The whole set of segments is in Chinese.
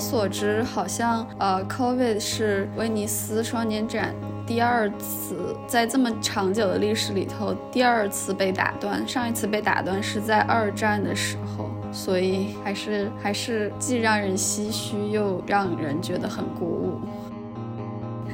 所知，好像呃，COVID 是威尼斯双年展第二次在这么长久的历史里头第二次被打断。上一次被打断是在二战的时候，所以还是还是既让人唏嘘，又让人觉得很鼓舞。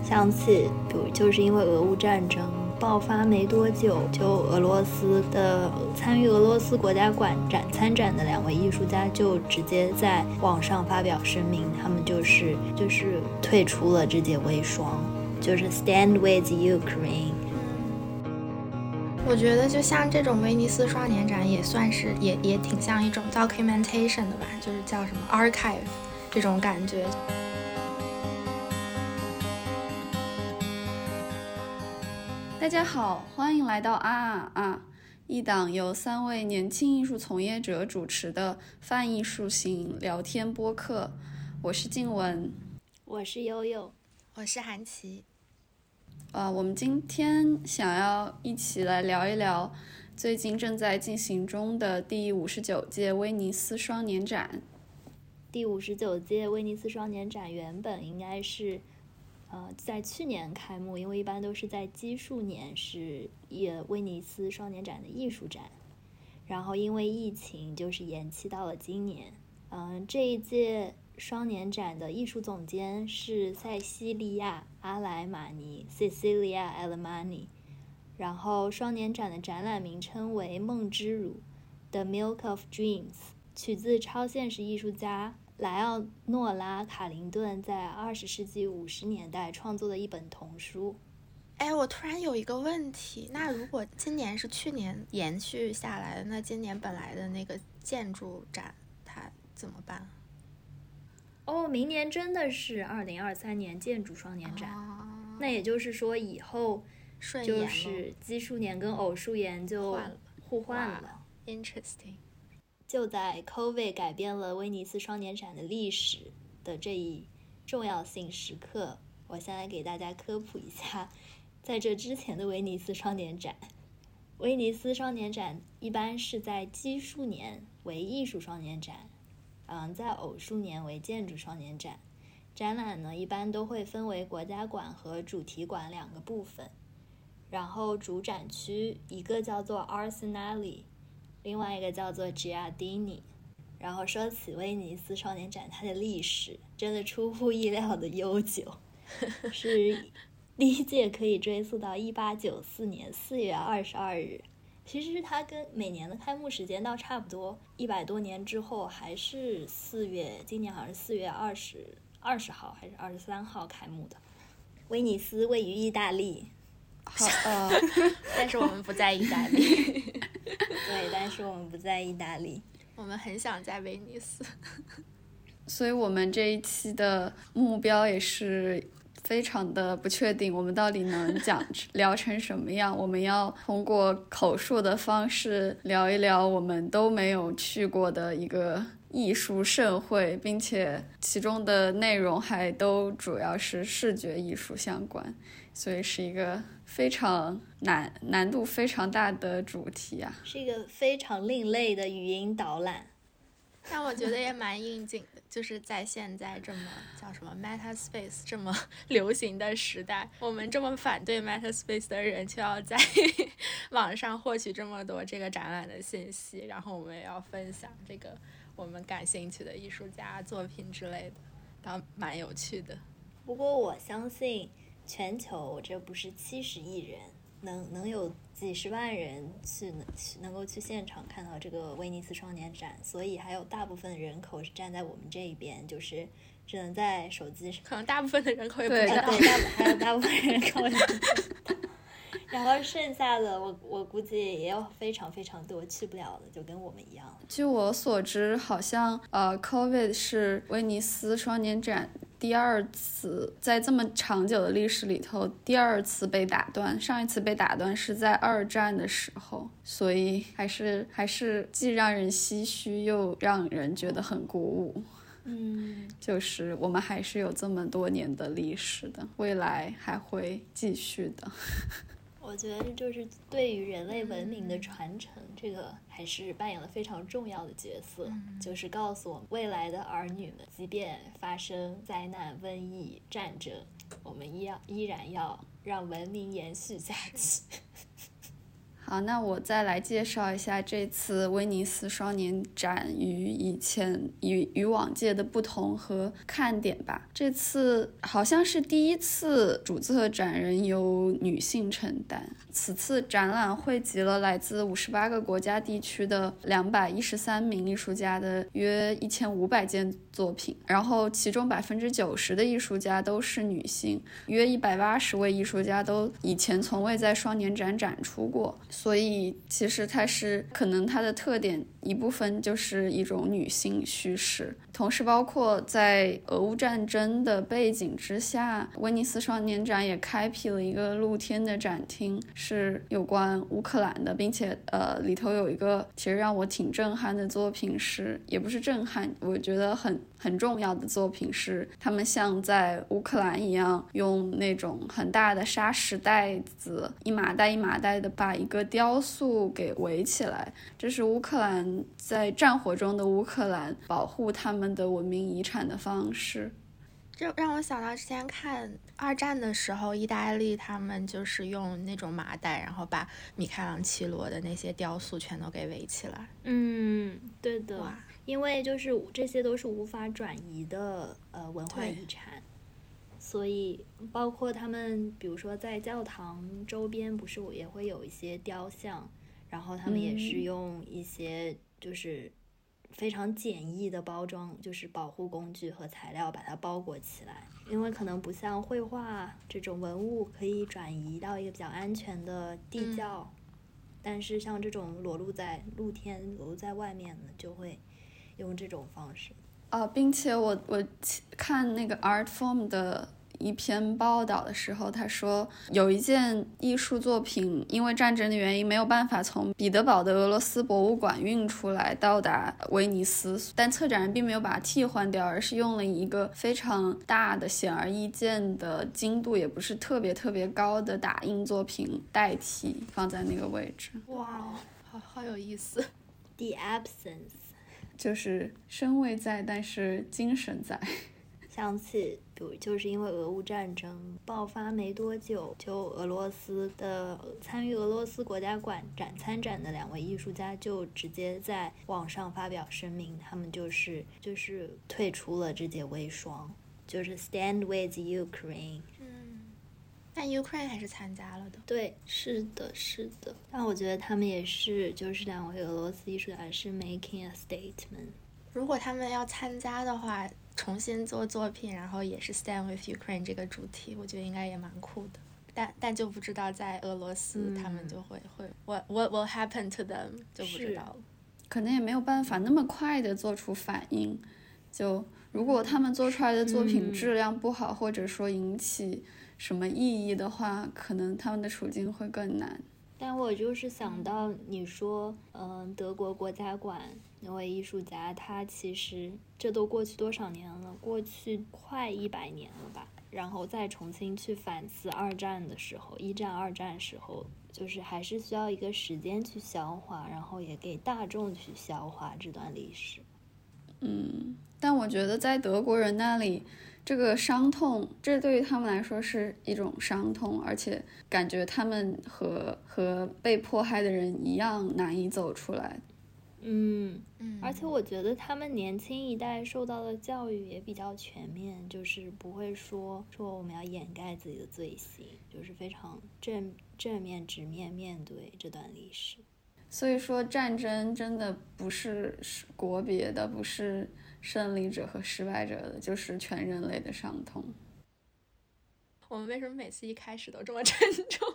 想起，就就是因为俄乌战争。爆发没多久，就俄罗斯的参与俄罗斯国家馆展参展的两位艺术家就直接在网上发表声明，他们就是就是退出了这届微双，就是 Stand with Ukraine。我觉得就像这种威尼斯双年展也算是也也挺像一种 documentation 的吧，就是叫什么 archive 这种感觉。大家好，欢迎来到啊啊啊！一档由三位年轻艺术从业者主持的泛艺术型聊天播客。我是静雯，我是悠悠，我是韩琦。呃，我们今天想要一起来聊一聊最近正在进行中的第五十九届威尼斯双年展。第五十九届威尼斯双年展原本应该是。呃，在去年开幕，因为一般都是在奇数年是也威尼斯双年展的艺术展，然后因为疫情就是延期到了今年。嗯，这一届双年展的艺术总监是塞西利亚·阿莱马尼 （Cecilia Alemani），然后双年展的展览名称为《梦之乳》（The Milk of Dreams），取自超现实艺术家。莱奥诺拉·卡林顿在二十世纪五十年代创作的一本童书。哎，我突然有一个问题，那如果今年是去年延续下来的，那今年本来的那个建筑展它怎么办？哦，明年真的是二零二三年建筑双年展，那也就是说以后就是奇数年跟偶数年就互换了。Interesting。就在 COVID 改变了威尼斯双年展的历史的这一重要性时刻，我先来给大家科普一下，在这之前的威尼斯双年展，威尼斯双年展一般是在奇数年为艺术双年展，嗯，在偶数年为建筑双年展。展览呢一般都会分为国家馆和主题馆两个部分，然后主展区一个叫做 Arsenali。另外一个叫做 Giardini，然后说起威尼斯双年展，它的历史真的出乎意料的悠久，是第一届可以追溯到一八九四年四月二十二日。其实它跟每年的开幕时间倒差不多，一百多年之后还是四月，今年好像是四月二十二十号还是二十三号开幕的。威尼斯位于意大利。好，呃，但是我们不在意大利。对，但是我们不在意大利，我们很想在威尼斯。所以我们这一期的目标也是非常的不确定，我们到底能讲 聊成什么样？我们要通过口述的方式聊一聊我们都没有去过的一个艺术盛会，并且其中的内容还都主要是视觉艺术相关。所以是一个非常难、难度非常大的主题啊，是一个非常另类的语音导览，但我觉得也蛮应景的，就是在现在这么叫什么 Meta Space 这么 流行的时代，我们这么反对 Meta Space 的人，却要在 网上获取这么多这个展览的信息，然后我们也要分享这个我们感兴趣的艺术家作品之类的，倒蛮有趣的。不过我相信。全球这不是七十亿人，能能有几十万人去能能够去现场看到这个威尼斯双年展，所以还有大部分人口是站在我们这一边，就是只能在手机上。可能大部分的人口也不知道，对，大还有大部分人口。然后剩下的，我我估计也有非常非常多去不了的，就跟我们一样。据我所知，好像呃，COVID 是威尼斯双年展。第二次在这么长久的历史里头，第二次被打断。上一次被打断是在二战的时候，所以还是还是既让人唏嘘，又让人觉得很鼓舞。嗯，就是我们还是有这么多年的历史的，未来还会继续的。我我觉得就是对于人类文明的传承，这个还是扮演了非常重要的角色。就是告诉我们未来的儿女们，即便发生灾难、瘟疫、战争，我们依要依然要让文明延续下去。好，那我再来介绍一下这次威尼斯双年展与以前与与往届的不同和看点吧。这次好像是第一次主策展人由女性承担。此次展览汇集了来自五十八个国家地区的两百一十三名艺术家的约一千五百件作品，然后其中百分之九十的艺术家都是女性，约一百八十位艺术家都以前从未在双年展展出过。所以其实它是可能它的特点一部分就是一种女性叙事，同时包括在俄乌战争的背景之下，威尼斯双年展也开辟了一个露天的展厅，是有关乌克兰的，并且呃里头有一个其实让我挺震撼的作品是，也不是震撼，我觉得很。很重要的作品是，他们像在乌克兰一样，用那种很大的砂石袋子，一麻袋一麻袋的把一个雕塑给围起来。这是乌克兰在战火中的乌克兰保护他们的文明遗产的方式。这让我想到之前看二战的时候，意大利他们就是用那种麻袋，然后把米开朗基罗的那些雕塑全都给围起来。嗯，对的。因为就是这些都是无法转移的呃文化遗产，所以包括他们，比如说在教堂周边，不是也会有一些雕像，然后他们也是用一些就是非常简易的包装，就是保护工具和材料把它包裹起来，因为可能不像绘画这种文物可以转移到一个比较安全的地窖，但是像这种裸露在露天、裸露在外面的就会。用这种方式，啊，并且我我看那个 Art Form 的一篇报道的时候，他说有一件艺术作品因为战争的原因没有办法从彼得堡的俄罗斯博物馆运出来到达威尼斯，但策展人并没有把它替换掉，而是用了一个非常大的、显而易见的、精度也不是特别特别高的打印作品代替放在那个位置。哇，好好有意思，The Absence。就是身位在，但是精神在。想起，比如就是因为俄乌战争爆发没多久，就俄罗斯的参与俄罗斯国家馆展参展的两位艺术家就直接在网上发表声明，他们就是就是退出了这届微双，就是 Stand with Ukraine。但 Ukraine 还是参加了的。对，是的，是的。但我觉得他们也是，就是两位俄罗斯艺术家是 making a statement。如果他们要参加的话，重新做作品，然后也是 stand with Ukraine 这个主题，我觉得应该也蛮酷的。但但就不知道在俄罗斯他们就会会 what what will happen to them 就不知道了。可能也没有办法那么快的做出反应。就如果他们做出来的作品质量不好，或者说引起。什么异议的话，可能他们的处境会更难。但我就是想到你说，嗯，德国国家馆那位艺术家，他其实这都过去多少年了？过去快一百年了吧？然后再重新去反思二战的时候，一战、二战时候，就是还是需要一个时间去消化，然后也给大众去消化这段历史。嗯，但我觉得在德国人那里。这个伤痛，这对于他们来说是一种伤痛，而且感觉他们和和被迫害的人一样难以走出来。嗯嗯，而且我觉得他们年轻一代受到的教育也比较全面，就是不会说说我们要掩盖自己的罪行，就是非常正正面直面面对这段历史。所以说，战争真的不是国别的，不是。胜利者和失败者的，就是全人类的伤痛。我们为什么每次一开始都这么 沉重？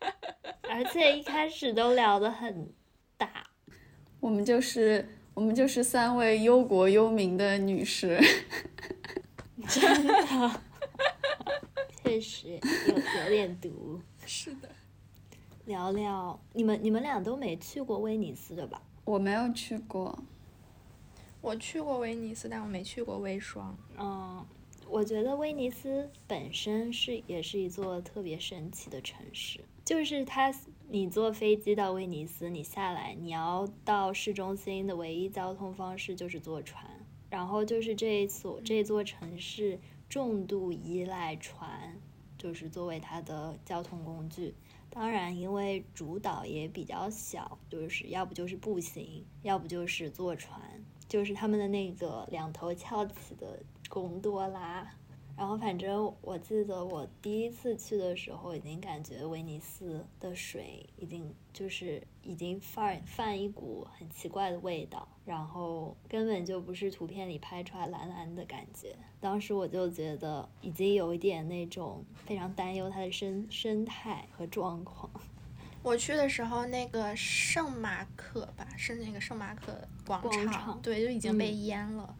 而且一开始都聊得很大。我们就是我们就是三位忧国忧民的女士。真的，确实有有点毒。是的。聊聊你们，你们俩都没去过威尼斯对吧？我没有去过。我去过威尼斯，但我没去过微霜。嗯，我觉得威尼斯本身是也是一座特别神奇的城市，就是它，你坐飞机到威尼斯，你下来，你要到市中心的唯一交通方式就是坐船，然后就是这一所这座城市重度依赖船，就是作为它的交通工具。当然，因为主岛也比较小，就是要不就是步行，要不就是坐船，就是他们的那个两头翘起的贡多拉。然后，反正我记得我第一次去的时候，已经感觉威尼斯的水已经就是已经泛泛一股很奇怪的味道，然后根本就不是图片里拍出来蓝蓝的感觉。当时我就觉得已经有一点那种非常担忧它的生生态和状况。我去的时候，那个圣马可吧，是那个圣马可广场，对，就已经被淹了，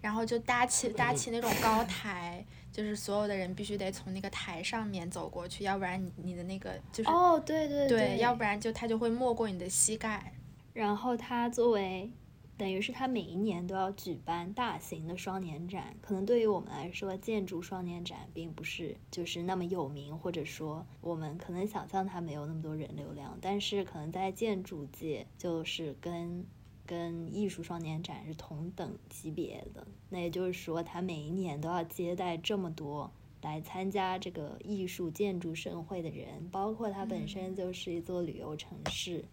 然后就搭起搭起那种高台。就是所有的人必须得从那个台上面走过去，要不然你你的那个就是哦，对对对，要不然就它就会没过你的膝盖。然后它作为，等于是它每一年都要举办大型的双年展，可能对于我们来说，建筑双年展并不是就是那么有名，或者说我们可能想象它没有那么多人流量，但是可能在建筑界就是跟。跟艺术双年展是同等级别的，那也就是说，他每一年都要接待这么多来参加这个艺术建筑盛会的人，包括它本身就是一座旅游城市，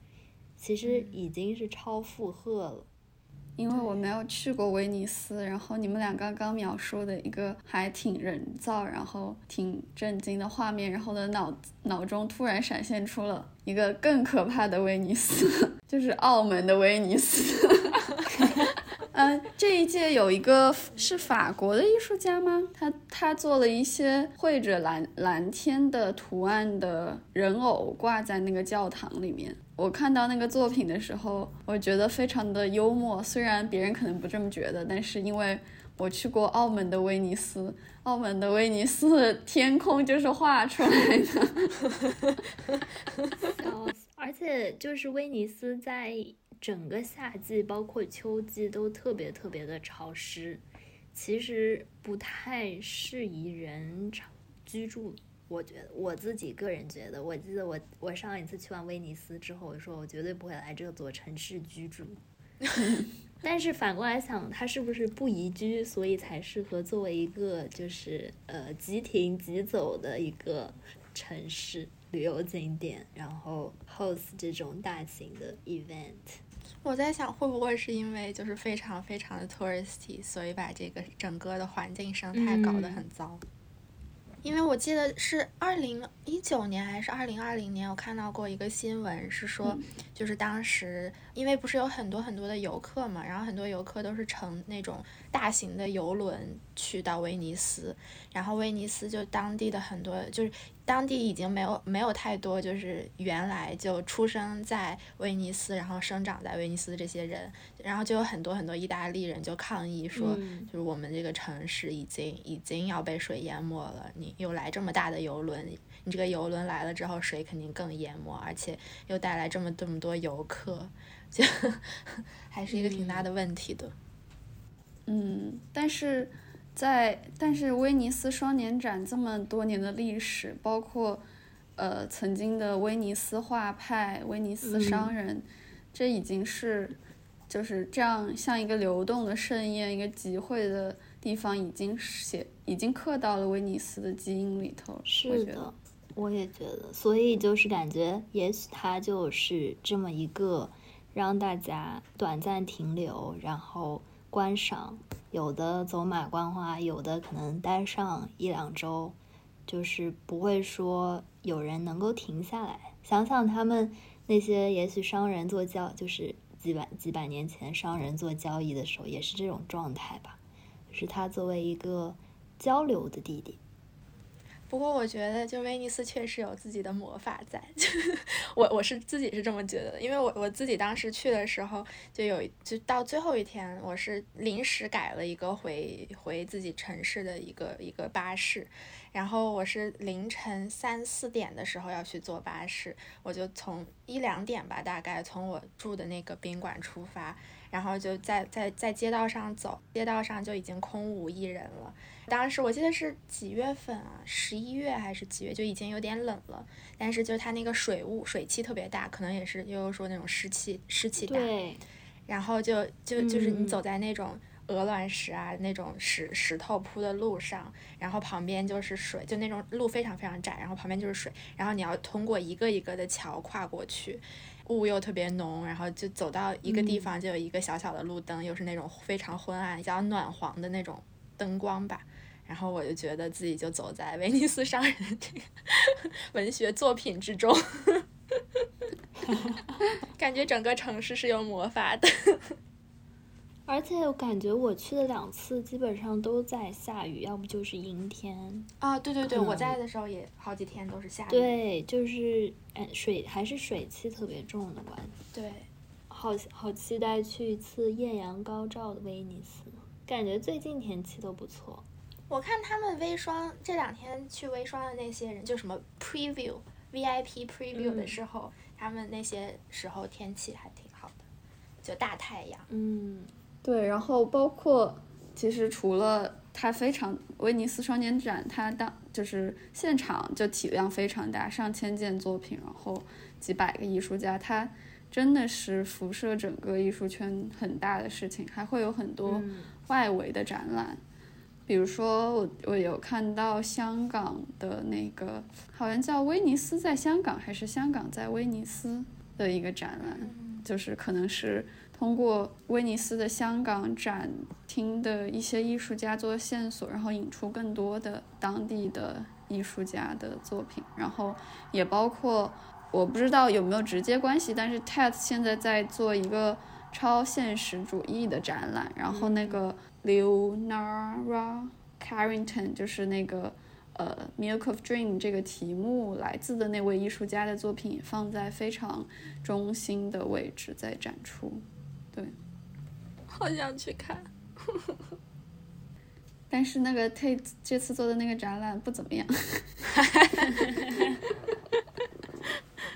其实已经是超负荷了。因为我没有去过威尼斯，然后你们俩刚刚描述的一个还挺人造，然后挺震惊的画面，然后的脑脑中突然闪现出了一个更可怕的威尼斯，就是澳门的威尼斯。嗯，这一届有一个是法国的艺术家吗？他他做了一些绘着蓝蓝天的图案的人偶挂在那个教堂里面。我看到那个作品的时候，我觉得非常的幽默。虽然别人可能不这么觉得，但是因为我去过澳门的威尼斯，澳门的威尼斯天空就是画出来的。而且就是威尼斯在整个夏季，包括秋季都特别特别的潮湿，其实不太适宜人居住。我觉得我自己个人觉得，我记得我我上一次去完威尼斯之后，我说我绝对不会来这座城市居住。但是反过来想，它是不是不宜居，所以才适合作为一个就是呃即停即走的一个城市旅游景点，然后 host 这种大型的 event。我在想，会不会是因为就是非常非常的 touristy，所以把这个整个的环境生态搞得很糟。因为我记得是二零一九年还是二零二零年，我看到过一个新闻，是说，就是当时因为不是有很多很多的游客嘛，然后很多游客都是乘那种大型的游轮去到威尼斯，然后威尼斯就当地的很多就是。当地已经没有没有太多，就是原来就出生在威尼斯，然后生长在威尼斯的这些人，然后就有很多很多意大利人就抗议说，就是我们这个城市已经已经要被水淹没了，你又来这么大的游轮，你这个游轮来了之后，水肯定更淹没，而且又带来这么这么多游客，就 还是一个挺大的问题的。嗯，但是。在，但是威尼斯双年展这么多年的历史，包括，呃，曾经的威尼斯画派、威尼斯商人，这已经是，就是这样像一个流动的盛宴、一个集会的地方，已经写，已经刻到了威尼斯的基因里头。是的，我也觉得，所以就是感觉，也许它就是这么一个让大家短暂停留，然后观赏。有的走马观花，有的可能待上一两周，就是不会说有人能够停下来。想想他们那些也许商人做交，就是几百几百年前商人做交易的时候，也是这种状态吧。就是他作为一个交流的地点。不过我觉得，就威尼斯确实有自己的魔法在，我我是自己是这么觉得的，因为我我自己当时去的时候，就有就到最后一天，我是临时改了一个回回自己城市的一个一个巴士，然后我是凌晨三四点的时候要去坐巴士，我就从一两点吧，大概从我住的那个宾馆出发。然后就在在在街道上走，街道上就已经空无一人了。当时我记得是几月份啊？十一月还是几月？就已经有点冷了，但是就是它那个水雾水汽特别大，可能也是悠悠说那种湿气湿气大。对。然后就就就是你走在那种鹅卵石啊那种石石头铺的路上，然后旁边就是水，就那种路非常非常窄，然后旁边就是水，然后你要通过一个一个的桥跨过去，雾又特别浓，然后就走到一个地方就有一个小小的路灯，又是那种非常昏暗、比较暖黄的那种灯光吧。然后我就觉得自己就走在威尼斯商人这个 文学作品之中，感觉整个城市是有魔法的。而且我感觉我去的两次基本上都在下雨，要不就是阴天。啊，对对对，我在的时候也好几天都是下雨。对，就是哎，水还是水汽特别重的关系。对，好好期待去一次艳阳高照的威尼斯，感觉最近天气都不错。我看他们微霜这两天去微霜的那些人，就什么 preview VIP preview 的时候，他们那些时候天气还挺好的，就大太阳。嗯，对。然后包括其实除了它非常威尼斯双年展，它当就是现场就体量非常大，上千件作品，然后几百个艺术家，它真的是辐射整个艺术圈很大的事情，还会有很多外围的展览。比如说，我我有看到香港的那个，好像叫威尼斯在香港，还是香港在威尼斯的一个展览，就是可能是通过威尼斯的香港展厅的一些艺术家做线索，然后引出更多的当地的艺术家的作品，然后也包括我不知道有没有直接关系，但是 Ted 现在在做一个超现实主义的展览，然后那个。Leonora Carrington 就是那个呃《Milk of Dream》这个题目来自的那位艺术家的作品，放在非常中心的位置在展出。对，好想去看。但是那个 Tate 这次做的那个展览不怎么样。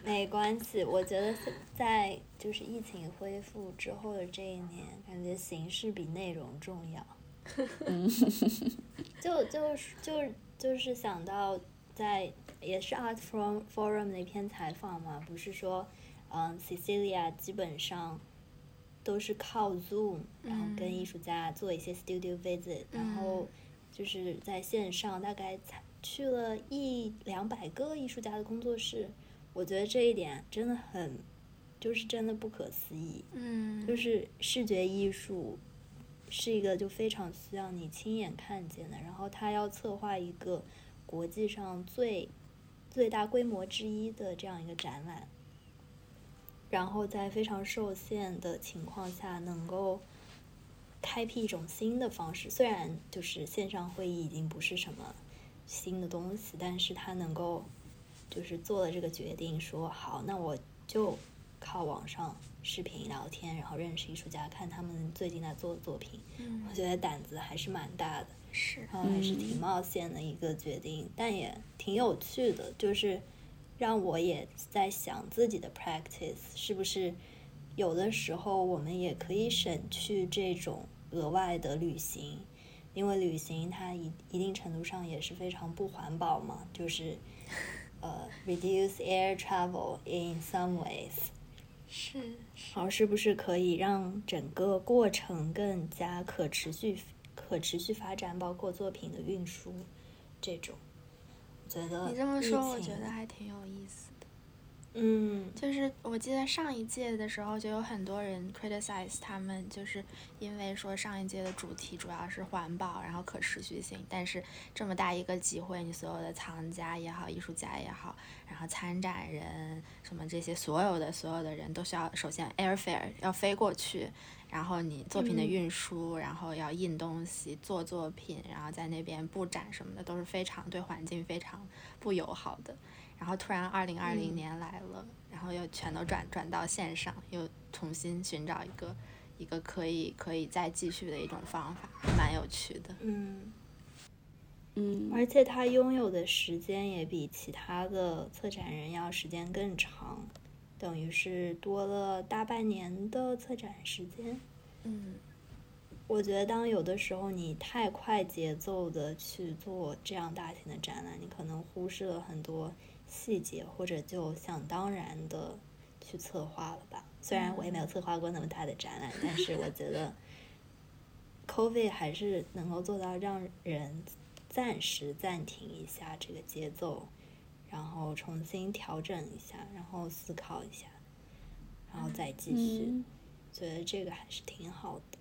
没关系，我觉得在就是疫情恢复之后的这一年，感觉形式比内容重要。就就是就就是想到在也是 Art Forum Forum 那篇采访嘛，不是说嗯 Cecilia 基本上都是靠 Zoom，然后跟艺术家做一些 studio visit，然后就是在线上大概才去了一两百个艺术家的工作室。我觉得这一点真的很，就是真的不可思议。嗯，就是视觉艺术是一个就非常需要你亲眼看见的。然后他要策划一个国际上最最大规模之一的这样一个展览，然后在非常受限的情况下，能够开辟一种新的方式。虽然就是线上会议已经不是什么新的东西，但是他能够。就是做了这个决定，说好，那我就靠网上视频聊天，然后认识艺术家，看他们最近在做的作品。嗯，我觉得胆子还是蛮大的，是，然后还是挺冒险的一个决定，但也挺有趣的，就是让我也在想自己的 practice 是不是有的时候我们也可以省去这种额外的旅行，因为旅行它一一定程度上也是非常不环保嘛，就是。呃，reduce air travel in some ways，是，好，是不是可以让整个过程更加可持续、可持续发展，包括作品的运输这种？觉得你这么说，我觉得还挺有意思。嗯，就是我记得上一届的时候，就有很多人 criticize 他们，就是因为说上一届的主题主要是环保，然后可持续性。但是这么大一个集会，你所有的藏家也好，艺术家也好，然后参展人什么这些所有的所有的人都需要首先 airfare 要飞过去，然后你作品的运输，然后要印东西、做作品，然后在那边布展什么的都是非常对环境非常不友好的。然后突然，二零二零年来了，然后又全都转转到线上，又重新寻找一个一个可以可以再继续的一种方法，蛮有趣的。嗯嗯，而且他拥有的时间也比其他的策展人要时间更长，等于是多了大半年的策展时间。嗯，我觉得当有的时候你太快节奏的去做这样大型的展览，你可能忽视了很多细节，或者就想当然的去策划了吧。虽然我也没有策划过那么大的展览，但是我觉得，COVID 还是能够做到让人暂时暂停一下这个节奏，然后重新调整一下，然后思考一下，然后再继续。嗯觉得这个还是挺好的。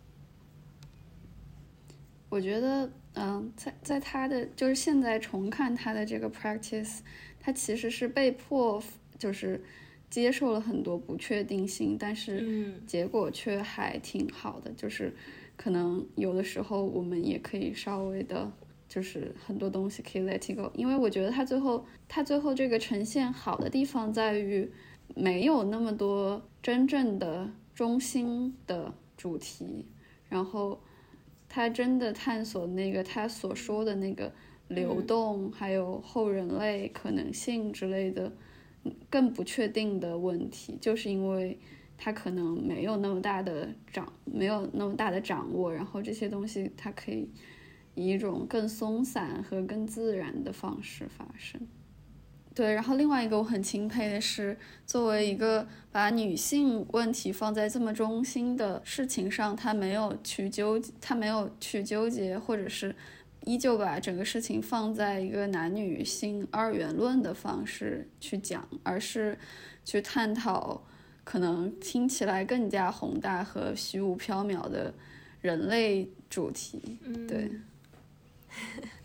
我觉得，嗯，在在他的就是现在重看他的这个 practice，他其实是被迫就是接受了很多不确定性，但是嗯结果却还挺好的。就是可能有的时候我们也可以稍微的，就是很多东西可以 let it go，因为我觉得他最后他最后这个呈现好的地方在于没有那么多真正的中心的主题，然后。他真的探索那个他所说的那个流动，还有后人类可能性之类的更不确定的问题，就是因为他可能没有那么大的掌，没有那么大的掌握，然后这些东西它可以以一种更松散和更自然的方式发生。对，然后另外一个我很钦佩的是，作为一个把女性问题放在这么中心的事情上，他没有去纠，他没有去纠结，或者是依旧把整个事情放在一个男女性二元论的方式去讲，而是去探讨可能听起来更加宏大和虚无缥缈的人类主题。嗯。对，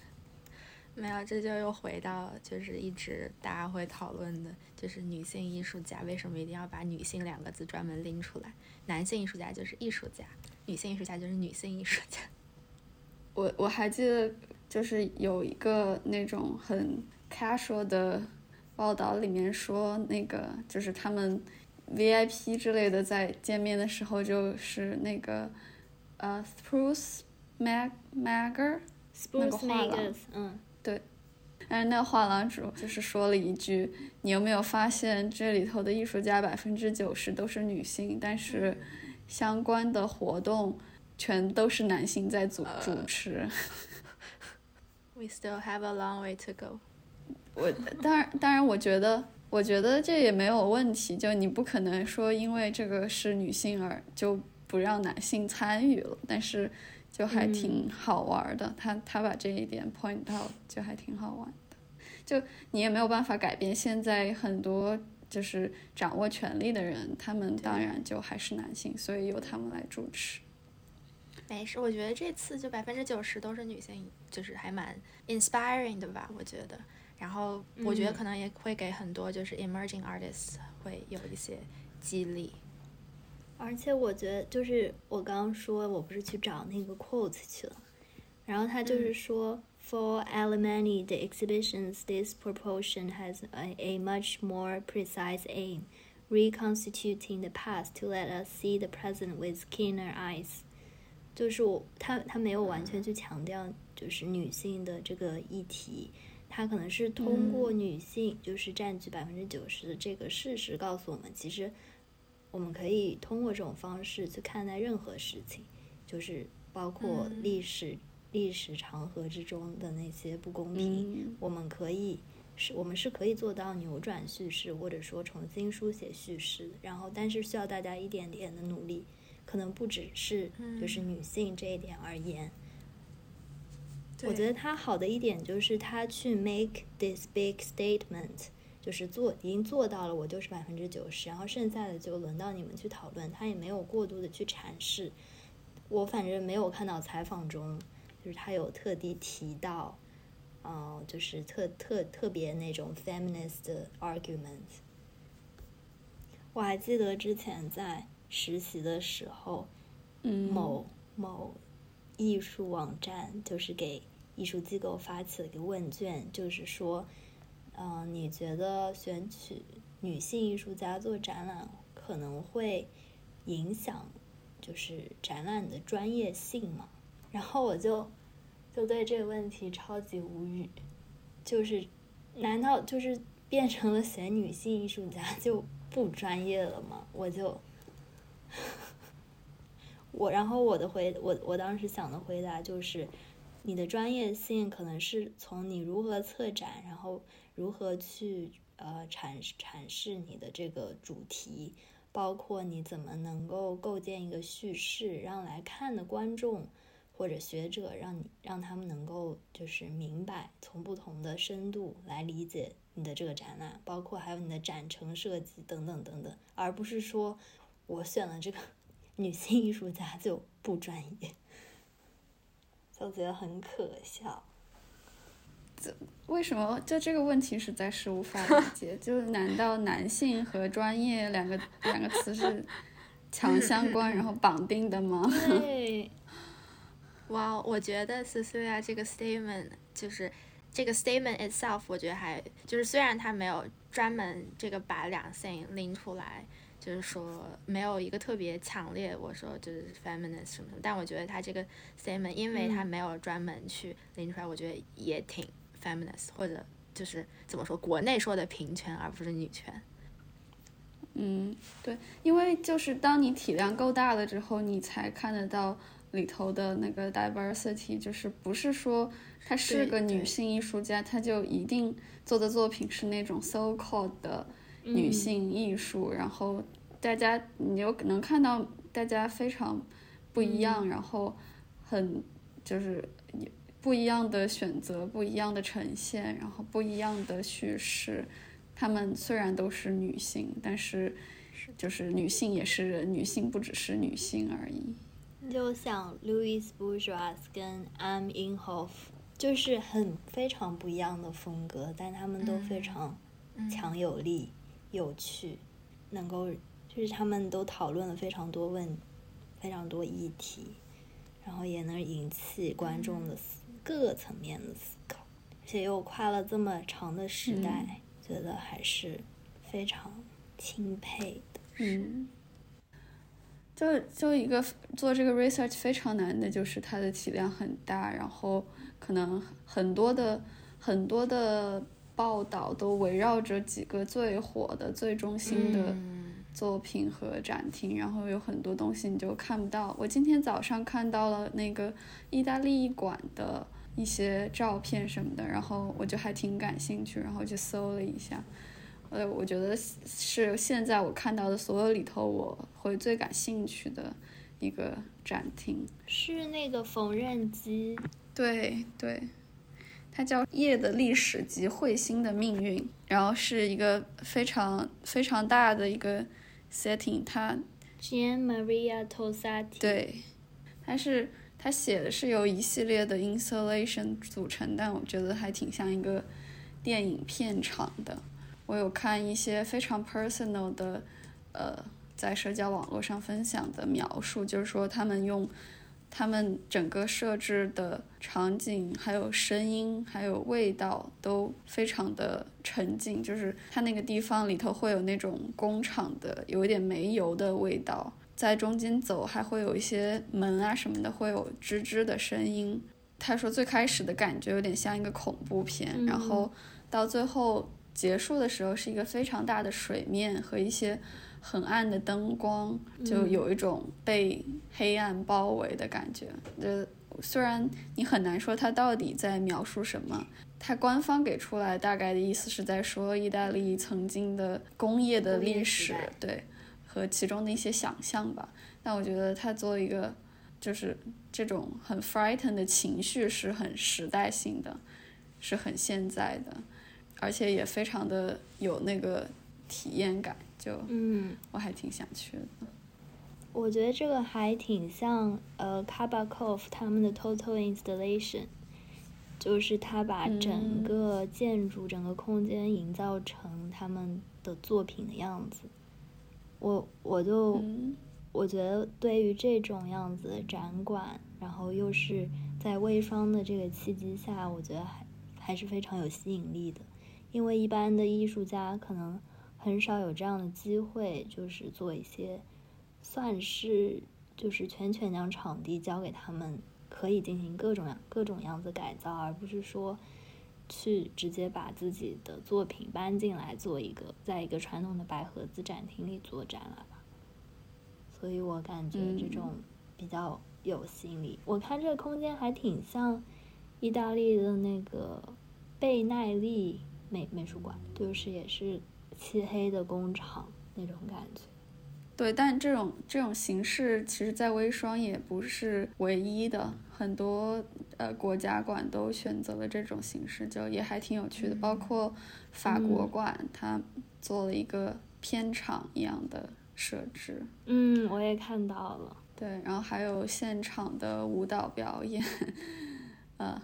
没有，这就又回到就是一直大家会讨论的，就是女性艺术家为什么一定要把女性两个字专门拎出来？男性艺术家就是艺术家，女性艺术家就是女性艺术家。我我还记得，就是有一个那种很 casual 的报道里面说，那个就是他们 VIP 之类的在见面的时候，就是那个呃 Spruce Mag Mager，那个画廊嗯，但是那个画廊主就是说了一句：“你有没有发现这里头的艺术家百分之九十都是女性，但是相关的活动全都是男性在主主持。” We still have a long way to go。我当然当然，我觉得我觉得这也没有问题，就你不可能说因为这个是女性而就不让男性参与了，但是就还挺好玩的。他他把这一点 point out 就还挺好玩的。就你也没有办法改变现在很多就是掌握权力的人，他们当然就还是男性，所以由他们来主持。没事，我觉得这次就百分之九十都是女性，就是还蛮 inspiring 的吧，我觉得。然后我觉得嗯可能也会给很多就是 emerging artists 会有一些激励。而且我觉得就是我刚刚说，我不是去找那个 quote 去了，然后他就是说、f o r Alemany, the exhibition's this proportion has a, a much more precise aim, reconstituting the past to let us see the present with keener eyes。就是我他他没有完全去强调就是女性的这个议题，他可能是通过女性就是占据百分之九十的这个事实告诉我们，其实我们可以通过这种方式去看待任何事情，就是包括嗯历史、历史长河之中的那些不公平，嗯我们可以是，我们是可以做到扭转叙事，或者说重新书写叙事。然后，但是需要大家一点点的努力，可能不只是就是女性这一点而言。我觉得他好的一点就是他去 make this big statement，就是做已经做到了，我就是百分之九十，然后剩下的就轮到你们去讨论。他也没有过度的去阐释，我反正没有看到采访中，就是他有特地提到，呃，就是特特特别那种 feminist 的 argument。我还记得之前在实习的时候，嗯，某某艺术网站就是给艺术机构发起了一个问卷，就是说，嗯、你觉得选取女性艺术家做展览可能会影响就是展览的专业性吗？然后我就就对这个问题超级无语，就是难道就是变成了选女性艺术家就不专业了吗？我就。我然后我的回我我当时想的回答就是，你的专业性可能是从你如何策展，然后如何去呃阐阐释你的这个主题，包括你怎么能够构建一个叙事，让来看的观众或者学者让你让他们能够就是明白，从不同的深度来理解你的这个展览，包括还有你的展陈设计等等等等，而不是说我选了这个。女性艺术家就不专业，就觉得很可笑。这为什么？就这个问题实在 是无法理解。就难道男性和专业两个两个词是强相关，然后绑定的吗？对。哇，我觉得 Cecilia 这个 statement 就是这个 statement itself，我觉得还就是虽然他没有专门这个把两性拎出来。就是说没有一个特别强烈，我说就是 feminist 什么什么，但我觉得他这个 statement，因为他没有专门去拎出来，我觉得也挺 feminist，或者就是怎么说，国内说的平权而不是女权。嗯，对，因为就是当你体量够大了之后，你才看得到里头的那个 diversity，就是不是说她是个女性艺术家，她就一定做的作品是那种 so called 的。女性艺术，然后大家你有能看到大家非常不一样，然后很就是不一样的选择，不一样的呈现，然后不一样的叙事。她们虽然都是女性，但是就是女性也是人，女性不只是女性而已。就像 Louis Bourgeois 跟 Anne Inhofe，就是很非常不一样的风格，但他们都非常强有力。有趣，能够就是他们都讨论了非常多问，非常多议题，然后也能引起观众的思各个层面的思考，而且又跨了这么长的时代，觉得还是非常钦佩的。嗯，就就一个做这个 research 非常难的就是它的体量很大，然后可能很多的很多的。报道都围绕着几个最火的、最中心的作品和展厅，然后有很多东西你就看不到。我今天早上看到了那个意大利馆的一些照片什么的，然后我就还挺感兴趣，然后就搜了一下。呃，我觉得是现在我看到的所有里头我会最感兴趣的一个展厅。是那个缝纫机。对对。它叫《夜的历史及彗星的命运》，然后是一个非常非常大的一个 setting。它 Gian Maria Tossati。对，它是它写的是由一系列的 installation 组成，但我觉得还挺像一个电影片场的。我有看一些非常 personal 的，呃，在社交网络上分享的描述，就是说他们用。他们整个设置的场景，还有声音，还有味道，都非常的沉浸。就是它那个地方里头会有那种工厂的，有一点煤油的味道。在中间走，还会有一些门啊什么的，会有吱吱的声音。他说最开始的感觉有点像一个恐怖片，然后到最后结束的时候，是一个非常大的水面和一些。很暗的灯光，就有一种被黑暗包围的感觉。呃，虽然你很难说它到底在描述什么，它官方给出来大概的意思是在说意大利曾经的工业的历史，对，和其中的一些想象吧。但我觉得他作为一个，就是这种很 frightened 的情绪是很时代性的，是很现在的，而且也非常的有那个体验感。就嗯，我还挺想去的。我觉得这个还挺像呃 Kabakov 他们的 Total Installation，就是他把整个建筑、整个空间营造成他们的作品的样子。我我就我觉得对于这种样子的展馆，然后又是在微霜的这个契机下，我觉得还还是非常有吸引力的，因为一般的艺术家可能。很少有这样的机会，就是做一些，算是就是全权将场地交给他们，可以进行各种样各种样子改造，而不是说去直接把自己的作品搬进来做一个，在一个传统的白盒子展厅里做展览吧。所以我感觉这种比较有吸引力。我看这个空间还挺像意大利的那个贝奈利美美术馆，就是也是漆黑的工厂那种感觉。对，但这种这种形式，其实在微双也不是唯一的，很多呃国家馆都选择了这种形式，就也还挺有趣的。包括法国馆，它做了一个片场一样的设置。嗯，我也看到了。对，然后还有现场的舞蹈表演，呃，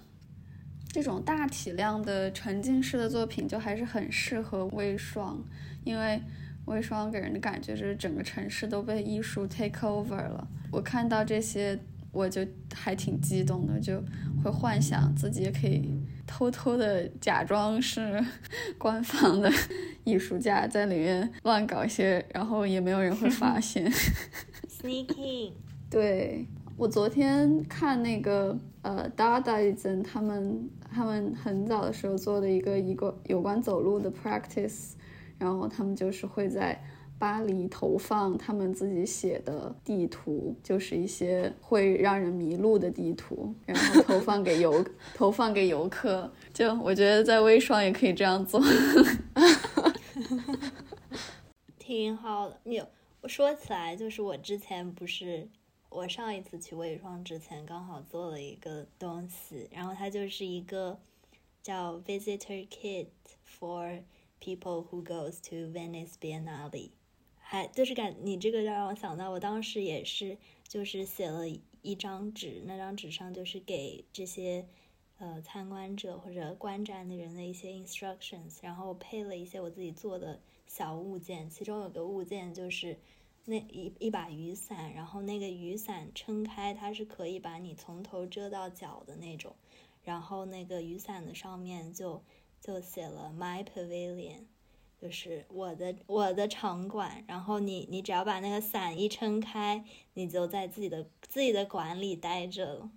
这种大体量的沉浸式的作品就还是很适合微双，因为。微霜给人的感觉就是整个城市都被艺术 take over 了。我看到这些，我就还挺激动的，就会幻想自己也可以偷偷的假装是官方的艺术家，在里面乱搞一些，然后也没有人会发现。Sneaking。对，我昨天看那个呃 Dadaism 他们他们很早的时候做的一个一个有关走路的 practice。然后他们就是会在巴黎投放他们自己写的地图，就是一些会让人迷路的地图，然后投放给游 投放给游客。就我觉得在微双也可以这样做，挺好的。有我说起来，就是我之前不是我上一次去微双之前刚好做了一个东西，然后它就是一个叫 Visitor Kit for。People who goes to Venice Biennale，还就是感你这个让我想到，我当时也是就是写了一张纸，那张纸上就是给这些呃参观者或者观展的人的一些 instructions，然后我配了一些我自己做的小物件，其中有个物件就是那一一把雨伞，然后那个雨伞撑开，它是可以把你从头遮到脚的那种，然后那个雨伞的上面就。就写了 My Pavilion，就是我的我的场馆。然后你你只要把那个伞一撑开，你就在自己的自己的馆里待着了。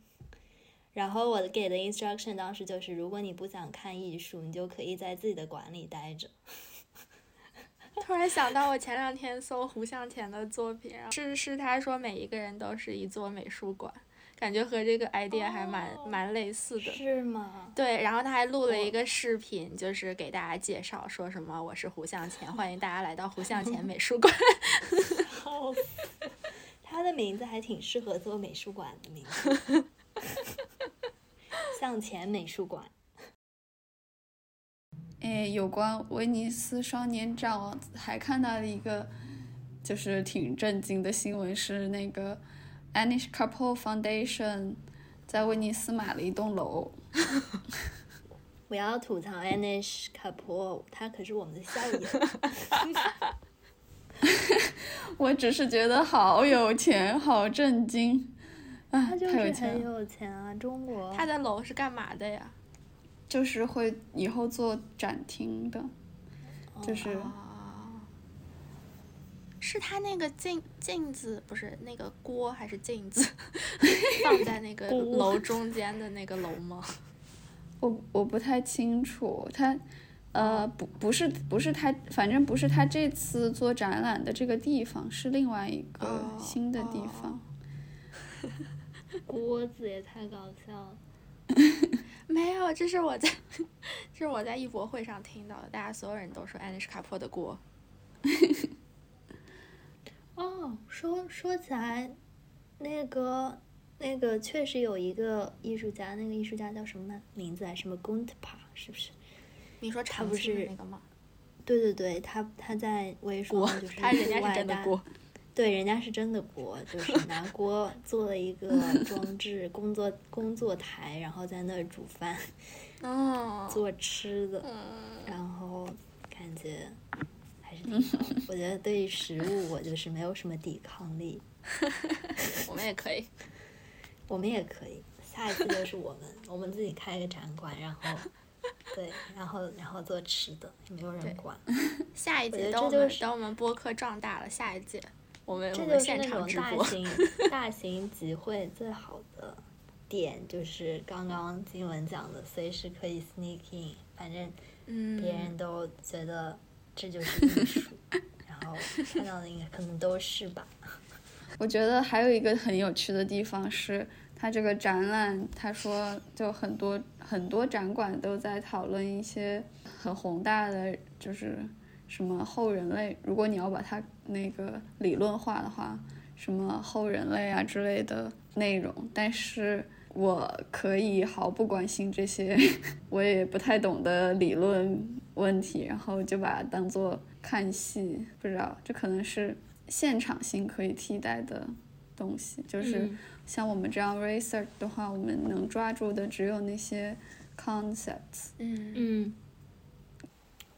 然后我给的 instruction 当时就是，如果你不想看艺术，你就可以在自己的馆里待着。突然想到，我前两天搜胡向前的作品，是是他说每一个人都是一座美术馆。感觉和这个 idea 还蛮蛮类似的，是吗？对，然后他还录了一个视频，就是给大家介绍，说什么我是胡向前，欢迎大家来到胡向前美术馆。他的名字还挺适合做美术馆的名字，向前美术馆。哎，有关威尼斯双年展，我还看到了一个，就是挺震惊的新闻，是那个。Anish Kapoor Foundation 在威尼斯买了一栋楼。我要吐槽 Anish Kapoor，他可是我们的校友。我只是觉得好有钱，好震惊。他就是很有钱啊，中国。他的楼是干嘛的呀？就是会以后做展厅的，就是。是他那个镜镜子不是那个锅还是镜子 放在那个楼中间的那个楼吗？我我不太清楚，他呃不不是不是他，反正不是他这次做展览的这个地方，是另外一个新的地方。锅子也太搞笑了。没有，这是我在这是我在艺博会上听到的，大家所有人都说安妮是卡坡的锅。哦，说说起来，那个那个确实有一个艺术家，那个艺术家叫什么名字啊？什么 g u n t p a 是不是？你说他不是那个吗？对对对，他他在微说就 是他人家是真的锅，对，人家是真的锅，就是拿锅 做了一个装置工作工作台，然后在那儿煮饭，哦，做吃的，然后感觉。我觉得对于食物，我就是没有什么抵抗力。我们也可以，我们也可以。下一次就是我们，我们自己开一个展馆，然后，对，然后然后做吃的，没有人管。下一届等我们等我们播客壮大了，下一届我们这就现场直播。大型大型集会最好的点就是刚刚金文讲的，随时可以 sneak in，反正别人都觉得。这就是艺术，然后看到的应该可能都是吧。我觉得还有一个很有趣的地方是，它这个展览，他说就很多很多展馆都在讨论一些很宏大的，就是什么后人类，如果你要把它那个理论化的话，什么后人类啊之类的内容，但是我可以毫不关心这些，我也不太懂的理论问题，然后就把它当做看戏，不知道这可能是。现场性可以替代的东西，就是像我们这样 research 的话，我们能抓住的只有那些 concepts。嗯嗯，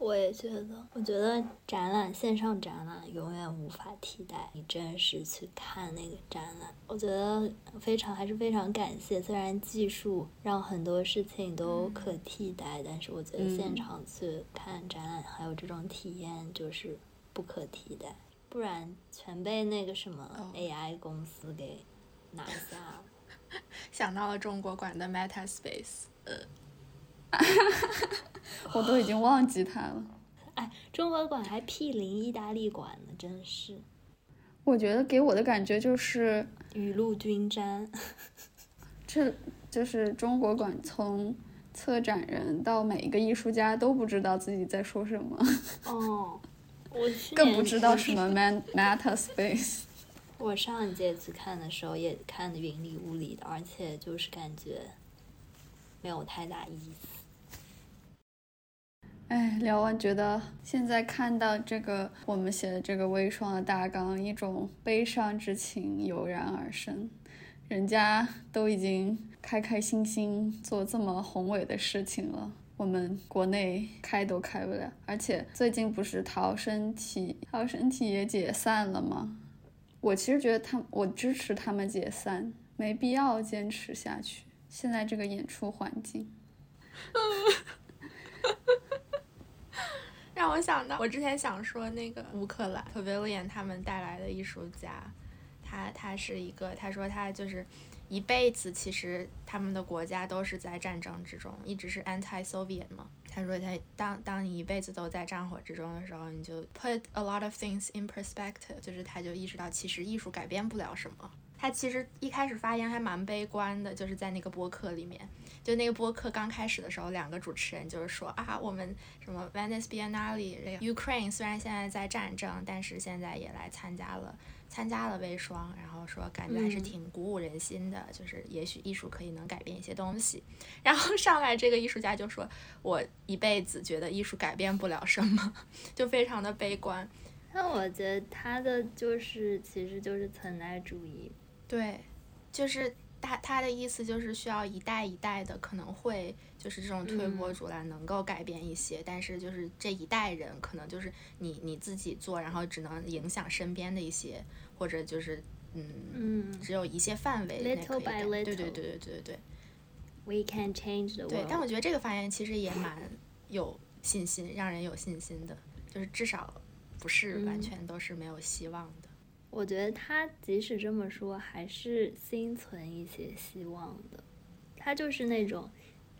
我也觉得，我觉得展览线上展览永远无法替代你真实去看那个展览。我觉得非常还是非常感谢，虽然技术让很多事情都可替代，但是我觉得现场去看展览还有这种体验就是不可替代。不然全被那个什么 AI 公司给拿下了。想到了中国馆的 Meta Space，呃，我都已经忘记它了。哎，中国馆还毗邻意大利馆呢，真是。我觉得给我的感觉就是雨露均沾。这就是中国馆从策展人到每一个艺术家都不知道自己在说什么。哦。我更不知道什么 man meta space。我上一届去看的时候也看的云里雾里的，而且就是感觉没有太大意思。哎，聊完觉得现在看到这个我们写的这个微霜的大纲，一种悲伤之情油然而生。人家都已经开开心心做这么宏伟的事情了。我们国内开都开不了，而且最近不是逃生体逃生体也解散了吗？我其实觉得他，我支持他们解散，没必要坚持下去。现在这个演出环境，让我想到我之前想说那个乌克兰 Pavilion 他们带来的艺术家，他他是一个，他说他就是。一辈子其实他们的国家都是在战争之中，一直是 anti-Soviet 嘛。他说他当当你一辈子都在战火之中的时候，你就 put a lot of things in perspective，就是他就意识到其实艺术改变不了什么。他其实一开始发言还蛮悲观的，就是在那个播客里面，就那个播客刚开始的时候，两个主持人就是说啊，我们什么 Venice Biennale，Ukraine 虽然现在在战争，但是现在也来参加了。参加了微霜，然后说感觉还是挺鼓舞人心的，就是也许艺术可以能改变一些东西。然后上来这个艺术家就说：“我一辈子觉得艺术改变不了什么，就非常的悲观。”那我觉得他的就是其实就是存在主义，对，就是他他的意思就是需要一代一代的可能会就是这种推波助澜能够改变一些，但是就是这一代人可能就是你你自己做，然后只能影响身边的一些。或者就是，嗯，只有一些范围内可以改，对对对对对对对。We can change the world。对，但我觉得这个发言其实也蛮有信心，让人有信心的，就是至少不是完全都是没有希望的。我觉得他即使这么说，还是心存一些希望的。他就是那种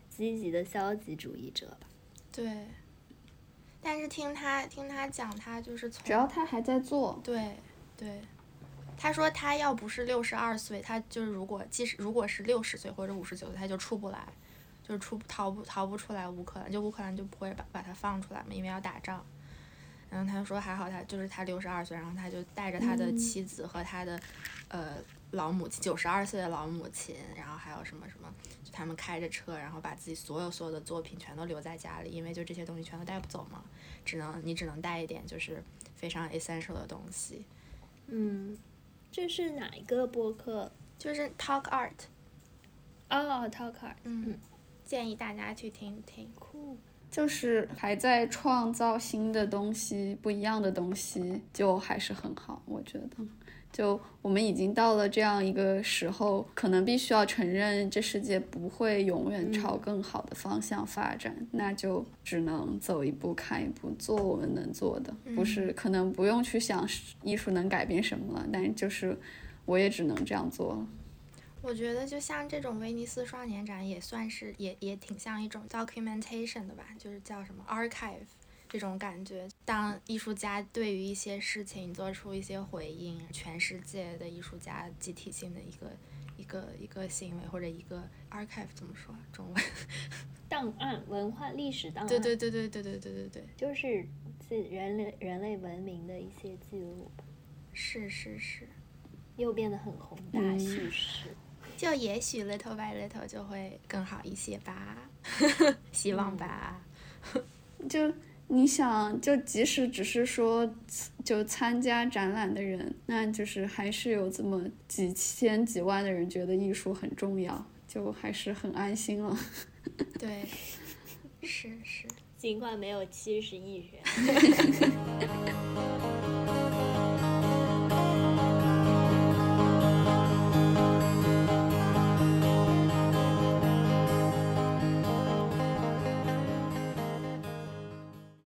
积极的消极主义者吧？对。但是听他听他讲，他就是从只要他还在做，对对。他说他要不是六十二岁，他就是如果即使如果是六十岁或者五十九岁，他就出不来，就是出逃不逃不出来乌克兰，就乌克兰就不会把把他放出来嘛，因为要打仗。然后他就说还好他就是他六十二岁，然后他就带着他的妻子和他的呃老母亲九十二岁的老母亲，然后还有什么什么，就他们开着车，然后把自己所有所有的作品全都留在家里，因为就这些东西全都带不走嘛，只能你只能带一点就是非常 essential 的东西，嗯。这是哪一个播客？就是 Talk Art。哦，Talk Art。嗯，建议大家去听听。酷。就是还在创造新的东西，不一样的东西，就还是很好，我觉得。就我们已经到了这样一个时候，可能必须要承认这世界不会永远朝更好的方向发展，那就只能走一步看一步，做我们能做的。不是可能不用去想艺术能改变什么了，但就是我也只能这样做了。我觉得就像这种威尼斯双年展，也算是也也挺像一种 documentation 的吧，就是叫什么 archive。这种感觉。当艺术家对于一些事情做出一些回应，全世界的艺术家集体性的一个一个一个行为或者一个 archive 怎么说中文？档案、文化、历史档案。对对对对对对对对对，就是自人类人类文明的一些记录，是是是，又变得很宏大叙事。就也许 little by little 就会更好一些吧，希望吧。就你想，就即使只是说就参加展览的人，那就是还是有这么几千几万的人觉得艺术很重要，就还是很安心了。对，是是，尽管没有七十亿人。